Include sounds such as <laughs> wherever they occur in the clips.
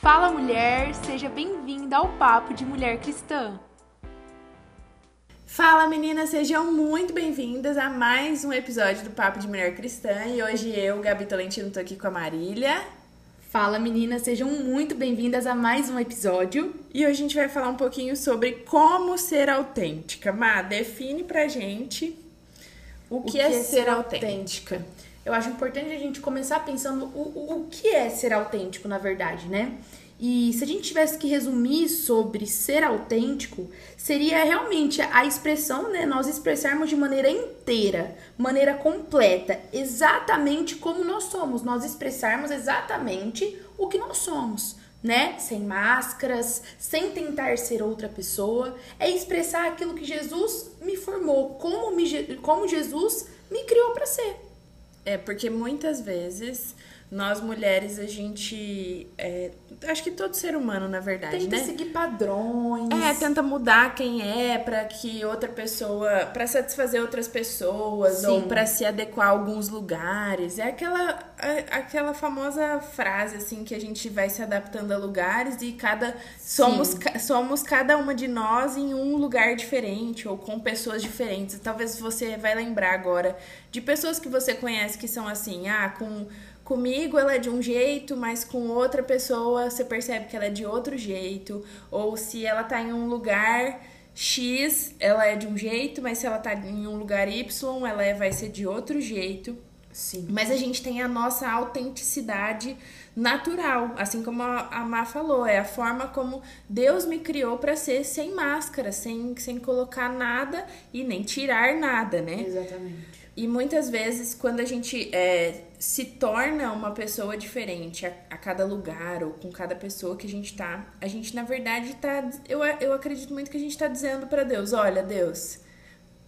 Fala mulher, seja bem-vinda ao Papo de Mulher Cristã. Fala meninas, sejam muito bem-vindas a mais um episódio do Papo de Mulher Cristã e hoje eu, Gabi Tolentino, tô aqui com a Marília. Fala meninas, sejam muito bem-vindas a mais um episódio. E hoje a gente vai falar um pouquinho sobre como ser autêntica. Má, define pra gente o que, o que é, é, ser autêntica. autêntica. Eu acho importante a gente começar pensando o, o, o que é ser autêntico, na verdade, né? E se a gente tivesse que resumir sobre ser autêntico, seria realmente a expressão, né? Nós expressarmos de maneira inteira, maneira completa, exatamente como nós somos. Nós expressarmos exatamente o que nós somos, né? Sem máscaras, sem tentar ser outra pessoa. É expressar aquilo que Jesus me formou, como, me, como Jesus me criou para ser. É, porque muitas vezes nós mulheres, a gente. É, acho que todo ser humano, na verdade, tenta né? seguir padrões. É, tenta mudar quem é para que outra pessoa. para satisfazer outras pessoas Sim. ou para se adequar a alguns lugares. É aquela, aquela famosa frase, assim, que a gente vai se adaptando a lugares e cada. Somos, somos cada uma de nós em um lugar diferente ou com pessoas diferentes. Talvez você vai lembrar agora de pessoas que você conhece que são assim, ah, com comigo ela é de um jeito, mas com outra pessoa você percebe que ela é de outro jeito, ou se ela tá em um lugar X, ela é de um jeito, mas se ela tá em um lugar Y, ela é, vai ser de outro jeito. Sim. Mas a gente tem a nossa autenticidade natural, assim como a, a Má falou, é a forma como Deus me criou para ser sem máscara, sem, sem colocar nada e nem tirar nada, né? Exatamente. E muitas vezes, quando a gente é, se torna uma pessoa diferente a, a, cada lugar ou com cada pessoa que a gente tá, a gente, na verdade, tá. Eu, eu acredito muito que a gente tá dizendo para Deus: olha, Deus,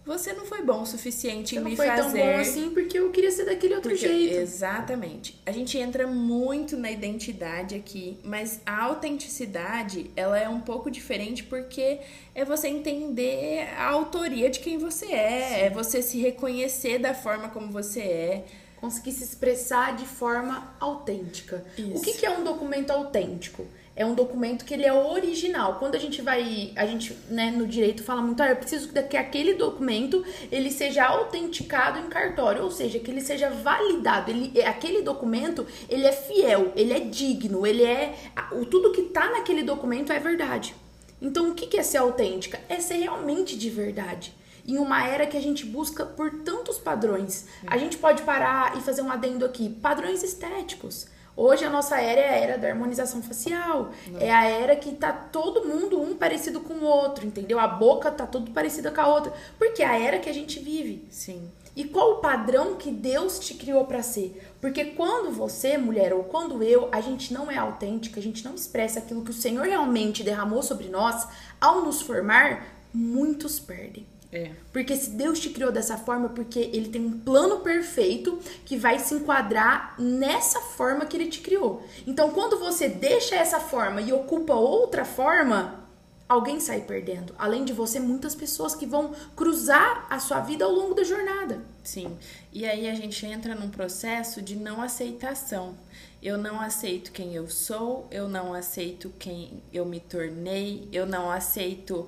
você não foi bom o suficiente você em me fazer. Não foi tão bom assim porque eu queria ser daquele outro porque, jeito. Exatamente. A gente entra muito na identidade aqui, mas a autenticidade, ela é um pouco diferente porque é você entender a autoria de quem você é, Sim. é você se reconhecer da forma como você é conseguir se expressar de forma autêntica. Isso. O que, que é um documento autêntico? É um documento que ele é original. Quando a gente vai, a gente, né, no direito fala muito, ah, eu preciso que aquele documento ele seja autenticado em cartório, ou seja, que ele seja validado. Ele, é, aquele documento, ele é fiel, ele é digno, ele é, o tudo que tá naquele documento é verdade. Então, o que é ser autêntica? É ser realmente de verdade em uma era que a gente busca por tantos padrões. A gente pode parar e fazer um adendo aqui: padrões estéticos. Hoje a nossa era é a era da harmonização facial. Não. É a era que tá todo mundo um parecido com o outro, entendeu? A boca tá tudo parecida com a outra. Porque é a era que a gente vive. Sim. E qual o padrão que Deus te criou para ser? Porque quando você, mulher, ou quando eu, a gente não é autêntica, a gente não expressa aquilo que o Senhor realmente derramou sobre nós, ao nos formar, muitos perdem. É. Porque se Deus te criou dessa forma, porque ele tem um plano perfeito que vai se enquadrar nessa forma que ele te criou. Então, quando você deixa essa forma e ocupa outra forma, alguém sai perdendo. Além de você, muitas pessoas que vão cruzar a sua vida ao longo da jornada. Sim. E aí a gente entra num processo de não aceitação. Eu não aceito quem eu sou, eu não aceito quem eu me tornei, eu não aceito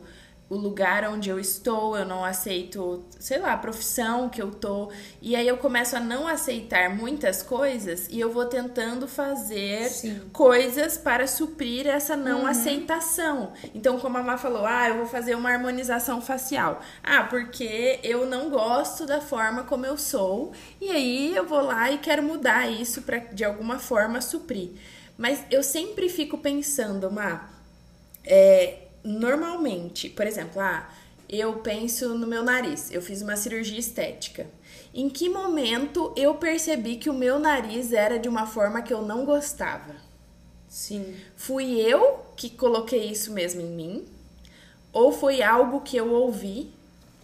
o lugar onde eu estou, eu não aceito, sei lá, a profissão que eu tô. E aí eu começo a não aceitar muitas coisas e eu vou tentando fazer Sim. coisas para suprir essa não uhum. aceitação. Então, como a Má falou, ah, eu vou fazer uma harmonização facial. Ah, porque eu não gosto da forma como eu sou. E aí eu vou lá e quero mudar isso para de alguma forma suprir. Mas eu sempre fico pensando, Má, é, normalmente, por exemplo, ah, eu penso no meu nariz, eu fiz uma cirurgia estética. Em que momento eu percebi que o meu nariz era de uma forma que eu não gostava? Sim. Fui eu que coloquei isso mesmo em mim? Ou foi algo que eu ouvi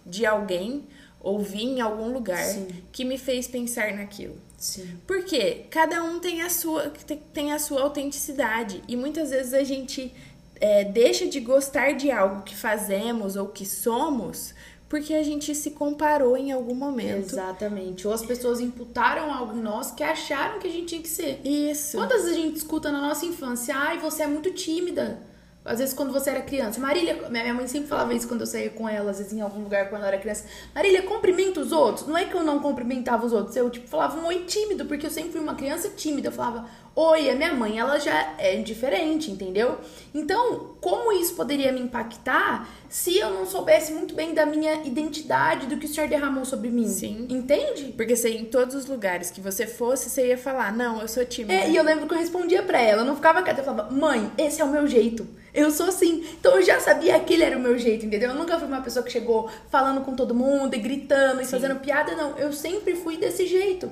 de alguém, ouvi em algum lugar, Sim. que me fez pensar naquilo? Sim. Porque cada um tem a sua tem a sua autenticidade e muitas vezes a gente é, deixa de gostar de algo que fazemos ou que somos porque a gente se comparou em algum momento. Exatamente. Ou as pessoas imputaram algo em nós que acharam que a gente tinha que ser. Isso. Quantas vezes a gente escuta na nossa infância, ai, você é muito tímida. Às vezes quando você era criança. Marília, minha mãe sempre falava isso quando eu saía com ela, às vezes em algum lugar quando eu era criança. Marília, cumprimenta os outros. Não é que eu não cumprimentava os outros, eu tipo falava um oi tímido, porque eu sempre fui uma criança tímida. Eu falava, oi, a minha mãe, ela já é diferente, entendeu? Então, como isso poderia me impactar se eu não soubesse muito bem da minha identidade, do que o Senhor derramou sobre mim? Sim. Entende? Porque você, em todos os lugares que você fosse, você ia falar, não, eu sou tímida. É, e eu lembro que eu respondia pra ela, eu não ficava quieta, eu falava, mãe, esse é o meu jeito. Eu sou assim. Então eu já sabia que aquele era o meu jeito, entendeu? Eu nunca fui uma pessoa que chegou falando com todo mundo e gritando e Sim. fazendo piada, não. Eu sempre fui desse jeito.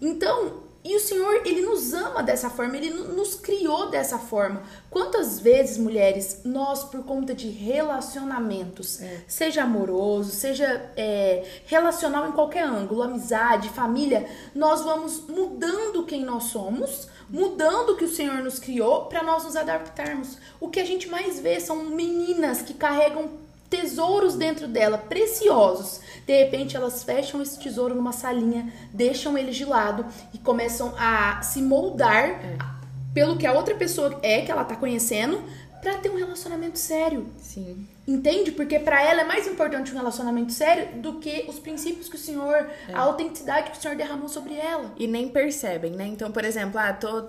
Então, e o Senhor, ele nos ama dessa forma, ele nos criou dessa forma. Quantas vezes, mulheres, nós, por conta de relacionamentos, É. seja amoroso, seja é, relacional em qualquer ângulo, amizade, família, nós vamos mudando quem nós somos, mudando o que o Senhor nos criou para nós nos adaptarmos. O que a gente mais vê são meninas que carregam tesouros dentro dela, preciosos. De repente elas fecham esse tesouro numa salinha, deixam ele de lado e começam a se moldar pelo que a outra pessoa é que ela tá conhecendo para ter um relacionamento sério. Sim. Entende? Porque pra ela é mais importante um relacionamento sério do que os princípios que o Senhor, a autenticidade que o Senhor derramou sobre ela. E nem percebem, né? Então, por exemplo, ah, tô,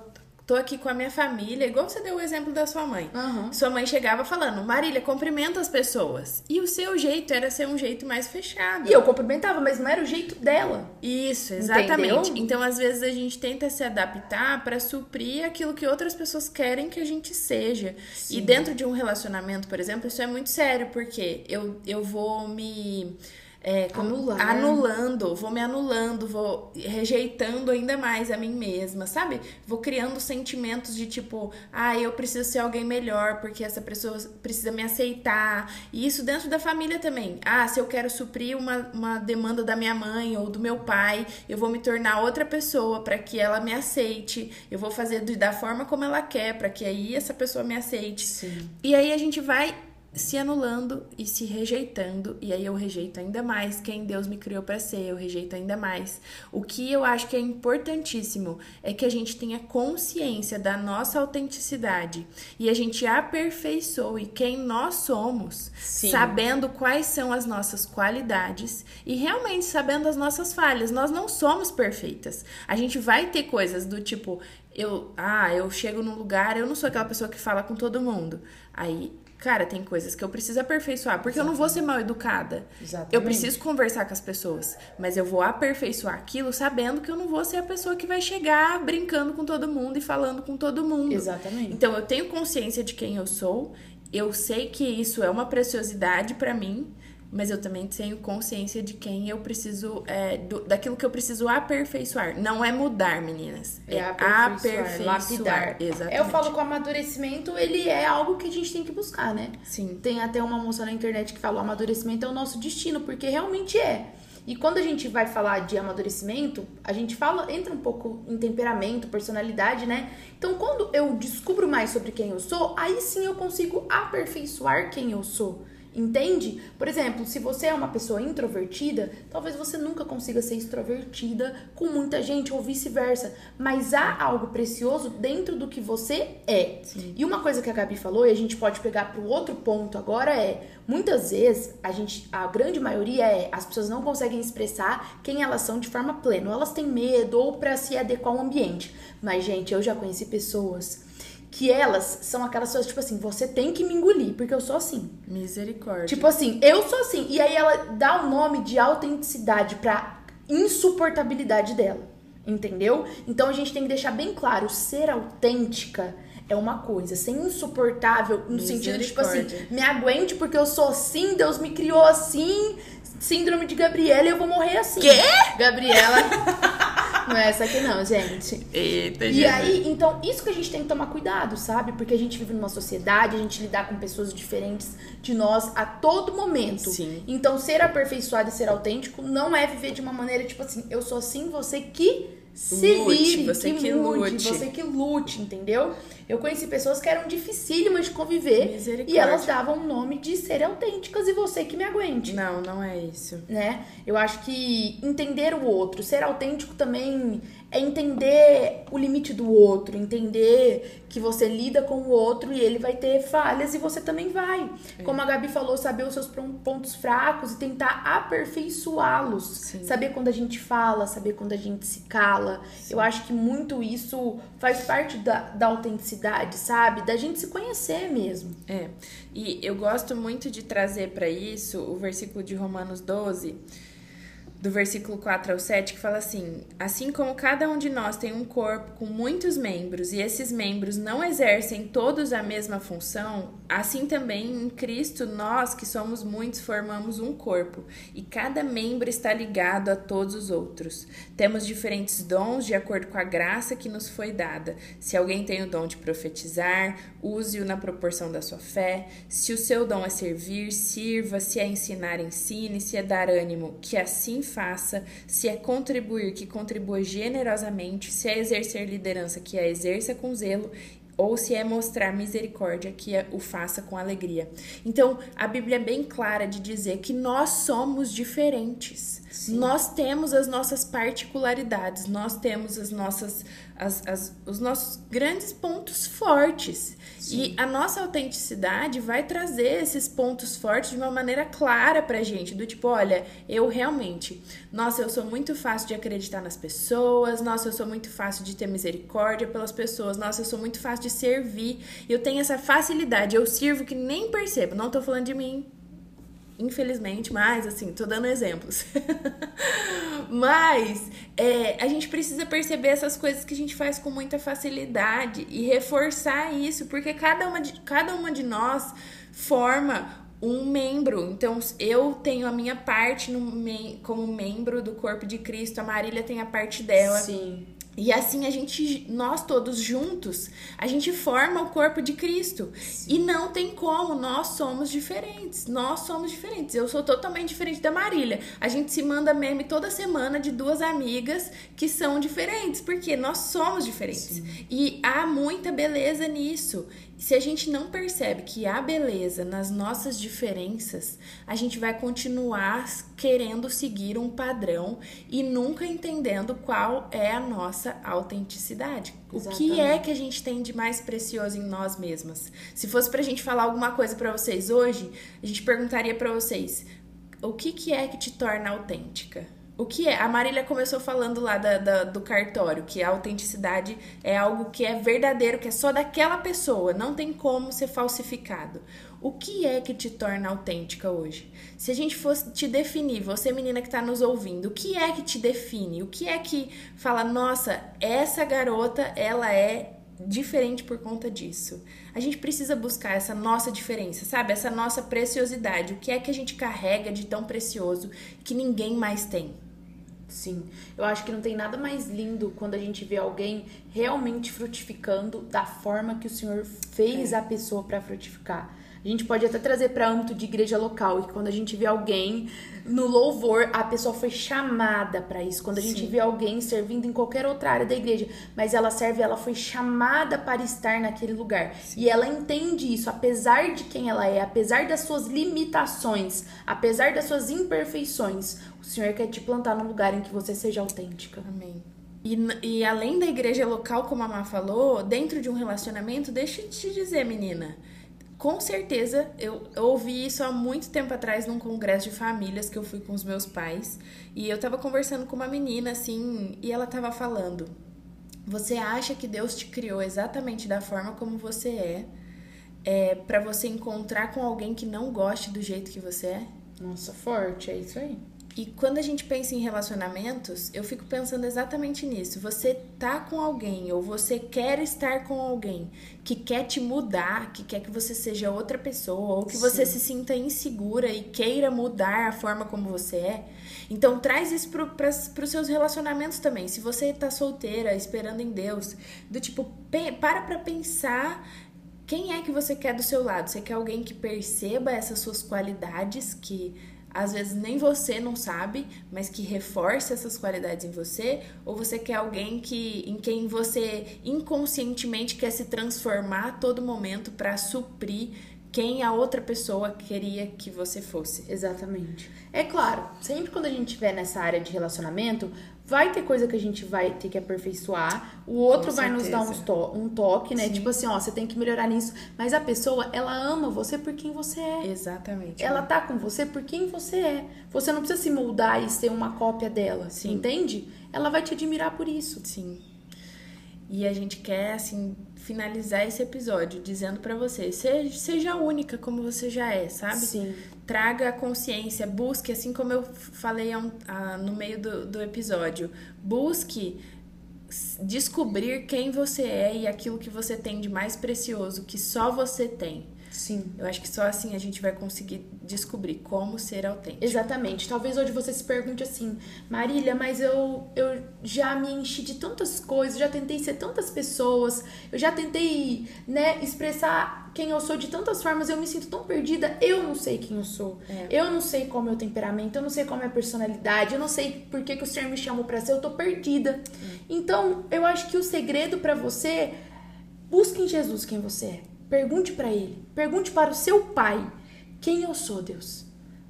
tô aqui com a minha família, igual você deu o exemplo da sua mãe. Aham. Sua mãe chegava falando, Marília, cumprimenta as pessoas. E o seu jeito era ser um jeito mais fechado. E eu cumprimentava, mas não era o jeito dela. Isso, exatamente. Entendeu? Então, às vezes, a gente tenta se adaptar pra suprir aquilo que outras pessoas querem que a gente seja. E dentro de um relacionamento, por exemplo, isso é muito sério, porque eu, eu vou me. É, como- Anular. Anulando, vou me anulando, vou rejeitando ainda mais a mim mesma, sabe? Vou criando sentimentos de tipo, ah, eu preciso ser alguém melhor porque essa pessoa precisa me aceitar. E isso dentro da família também. Ah, se eu quero suprir uma, uma demanda da minha mãe ou do meu pai, eu vou me tornar outra pessoa para que ela me aceite. Eu vou fazer da forma como ela quer para que aí essa pessoa me aceite. Sim. E aí a gente vai se anulando e se rejeitando, e aí eu rejeito ainda mais quem Deus me criou para ser, eu rejeito ainda mais. O que eu acho que é importantíssimo é que a gente tenha consciência da nossa autenticidade e a gente aperfeiçoe quem nós somos, Sim. sabendo quais são as nossas qualidades e realmente sabendo as nossas falhas. Nós não somos perfeitas. A gente vai ter coisas do tipo, eu, ah, eu chego num lugar, eu não sou aquela pessoa que fala com todo mundo. Aí, cara, tem coisas que eu preciso aperfeiçoar, porque eu não vou ser mal educada. Exatamente. Eu preciso conversar com as pessoas, mas eu vou aperfeiçoar aquilo sabendo que eu não vou ser a pessoa que vai chegar brincando com todo mundo e falando com todo mundo. Exatamente. Então eu tenho consciência de quem eu sou, eu sei que isso é uma preciosidade pra mim, mas eu também tenho consciência de quem eu preciso, é, do- daquilo que eu preciso aperfeiçoar. Não é mudar, meninas. É É, aperfeiçoar, aperfeiçoar. lapidar. Exatamente. Eu falo que o amadurecimento, ele é algo que a gente tem que buscar, né? Sim. Tem até uma moça na internet que fala o amadurecimento é o nosso destino, porque realmente é. E quando a gente vai falar de amadurecimento, a gente fala, entra um pouco em temperamento, personalidade, né? Então, quando eu descubro mais sobre quem eu sou, aí sim eu consigo aperfeiçoar quem eu sou. Entende? Por exemplo, se você é uma pessoa introvertida, talvez você nunca consiga ser extrovertida com muita gente ou vice-versa. Mas há algo precioso dentro do que você é. E uma coisa que a Gabi falou, e a gente pode pegar para o outro ponto agora, é muitas vezes a gente, a grande maioria é as pessoas não conseguem expressar quem elas são de forma plena. Ou elas têm medo ou para se adequar ao ambiente. Mas, gente, eu já conheci pessoas que elas são aquelas pessoas, tipo assim, você tem que me engolir, porque eu sou assim. Misericórdia. Tipo assim, eu sou assim. E aí ela dá o nome de autenticidade pra insuportabilidade dela. Entendeu? Então a gente tem que deixar bem claro: ser autêntica é uma coisa, ser insuportável no sentido de, tipo assim, me aguente porque eu sou assim, Deus me criou assim, síndrome de Gabriela e eu vou morrer assim. Quê? Gabriela. Não é essa aqui, não, gente. Eita, E aí, então, isso que a gente tem que tomar cuidado, sabe? Porque a gente vive numa sociedade, a gente lidar com pessoas diferentes de nós a todo momento. Sim. Então, ser aperfeiçoado e ser autêntico não é viver de uma maneira tipo assim, eu sou assim, você que se lute, você que, que mude, lute. você que lute, entendeu? Eu conheci pessoas que eram dificílimas de conviver e elas davam o nome de serem autênticas e você que me aguente. Não, não é isso. Né? Eu acho que entender o outro, ser autêntico também é entender o limite do outro, entender que você lida com o outro e ele vai ter falhas e você também vai. É. Como a Gabi falou, saber os seus pontos fracos e tentar aperfeiçoá-los. Saber quando a gente fala, saber quando a gente se cala. Sim. Eu acho que muito isso faz parte da, da autenticidade, sabe? Da gente se conhecer mesmo. É. E eu gosto muito de trazer para isso o versículo de Romanos 12 do versículo 4 ao 7, que fala assim: Assim como cada um de nós tem um corpo com muitos membros e esses membros não exercem todos a mesma função, assim também em Cristo nós, que somos muitos, formamos um corpo e cada membro está ligado a todos os outros. Temos diferentes dons de acordo com a graça que nos foi dada. Se alguém tem o dom de profetizar, use-o na proporção da sua fé. Se o seu dom é servir, sirva. Se é ensinar, ensine. Se é dar ânimo, que assim faça, se é contribuir, que contribua generosamente, se é exercer liderança, que a exerça com zelo, ou se é mostrar misericórdia, que o faça com alegria. Então, a Bíblia é bem clara de dizer que nós somos diferentes. Sim. Nós temos as nossas particularidades, nós temos as nossas, as, as, os nossos grandes pontos fortes. Sim. E a nossa autenticidade vai trazer esses pontos fortes de uma maneira clara pra gente, do tipo, olha, eu realmente, nossa, eu sou muito fácil de acreditar nas pessoas, nossa, eu sou muito fácil de ter misericórdia pelas pessoas, nossa, eu sou muito fácil de servir, eu tenho essa facilidade, eu sirvo que nem percebo, não tô falando de mim, infelizmente, mas assim, tô dando exemplos. <laughs> mas é, a gente precisa perceber essas coisas que a gente faz com muita facilidade e reforçar isso, porque cada uma de, cada uma de nós forma um membro. Então, eu tenho a minha parte no, como membro do corpo de Cristo, a Marília tem a parte dela. Sim. E assim a gente, nós todos juntos, a gente forma o corpo de Cristo. Sim. E não tem como, nós somos diferentes. Nós somos diferentes. Eu sou totalmente diferente da Marília. A gente se manda meme toda semana de duas amigas que são diferentes, porque nós somos diferentes. Sim. E há muita beleza nisso. Se a gente não percebe que há beleza nas nossas diferenças, a gente vai continuar querendo seguir um padrão e nunca entendendo qual é a nossa autenticidade. Exatamente. O que é que a gente tem de mais precioso em nós mesmas? Se fosse pra gente falar alguma coisa para vocês hoje, a gente perguntaria para vocês: o que, que é que te torna autêntica? O que é? A Marília começou falando lá da, da, do cartório, que a autenticidade é algo que é verdadeiro, que é só daquela pessoa, não tem como ser falsificado. O que é que te torna autêntica hoje? Se a gente fosse te definir, você menina que está nos ouvindo, o que é que te define? O que é que fala, nossa, essa garota, ela é diferente por conta disso. A gente precisa buscar essa nossa diferença, sabe? Essa nossa preciosidade. O que é que a gente carrega de tão precioso que ninguém mais tem? Sim, eu acho que não tem nada mais lindo quando a gente vê alguém realmente frutificando da forma que o Senhor fez é. a pessoa para frutificar. A gente pode até trazer para âmbito de igreja local, e quando a gente vê alguém no louvor, a pessoa foi chamada para isso. Quando a gente Sim. vê alguém servindo em qualquer outra área da igreja, mas ela serve, ela foi chamada para estar naquele lugar. Sim. E ela entende isso, apesar de quem ela é, apesar das suas limitações, apesar das suas imperfeições, o Senhor quer te plantar num lugar em que você seja autêntica. Amém. E, e além da igreja local, como a Má falou, dentro de um relacionamento, deixa eu te dizer, menina com certeza, eu, eu, ouvi isso há muito tempo atrás num congresso de famílias que eu fui com os meus pais. E eu tava conversando com uma menina assim, e ela tava falando: Você acha que Deus te criou exatamente da forma como você é, é para você encontrar com alguém que não goste do jeito que você é? Nossa, forte, é isso aí. E quando a gente pensa em relacionamentos, eu fico pensando exatamente nisso. Você tá com alguém ou você quer estar com alguém que quer te mudar, que quer que você seja outra pessoa, ou que Sim. você se sinta insegura e queira mudar a forma como você é. Então traz isso para os seus relacionamentos também. Se você tá solteira, esperando em Deus, do tipo, para pra pensar quem é que você quer do seu lado? Você quer alguém que perceba essas suas qualidades, que às vezes nem você não sabe, mas que reforça essas qualidades em você, ou você quer alguém que em quem você inconscientemente quer se transformar a todo momento para suprir quem a outra pessoa queria que você fosse. Exatamente. É claro, sempre quando a gente estiver nessa área de relacionamento, vai ter coisa que a gente vai ter que aperfeiçoar, o outro vai nos dar um, to um toque, né? Sim. Tipo assim, ó, você tem que melhorar nisso. Mas a pessoa, ela ama você por quem você é. Exatamente. Ela tá com você por quem você é. Você não precisa se moldar e ser uma cópia dela, Sim. entende? Ela vai te admirar por isso. Sim. E a gente quer, assim, finalizar esse episódio dizendo para você, seja, seja única como você já é, sabe? Sim. Traga a consciência, busque, assim como eu falei a, a, no meio do, do episódio, busque descobrir quem você é e aquilo que você tem de mais precioso, que só você tem. Sim. Eu acho que só assim a gente vai conseguir descobrir como ser autêntico. Exatamente. Talvez hoje você se pergunte assim, Marília, mas eu, eu já me enchi de tantas coisas, já tentei ser tantas pessoas, eu já tentei, né, expressar quem eu sou de tantas formas, eu me sinto tão perdida, eu não sei quem eu sou. É. Eu não sei qual é o meu temperamento, eu não sei qual é a minha personalidade, eu não sei por que, que o Senhor me chamou para ser, eu tô perdida. Hum. Então, eu acho que o segredo para você, busque em Jesus quem você é. Pergunte para ele, pergunte para o seu pai: quem eu sou, Deus?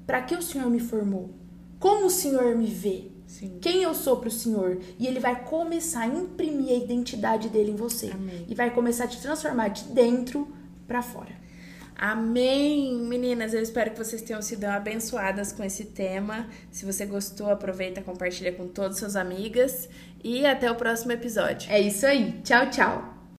Para que o Senhor me formou? Como o Senhor me vê? Sim. Quem eu sou para o Senhor? E ele vai começar a imprimir a identidade dele em você. Amém. E vai começar a te transformar de dentro para fora. Amém! Meninas, eu espero que vocês tenham sido abençoadas com esse tema. Se você gostou, aproveita, compartilha com todas suas amigas e até o próximo episódio. É isso aí. Tchau, tchau.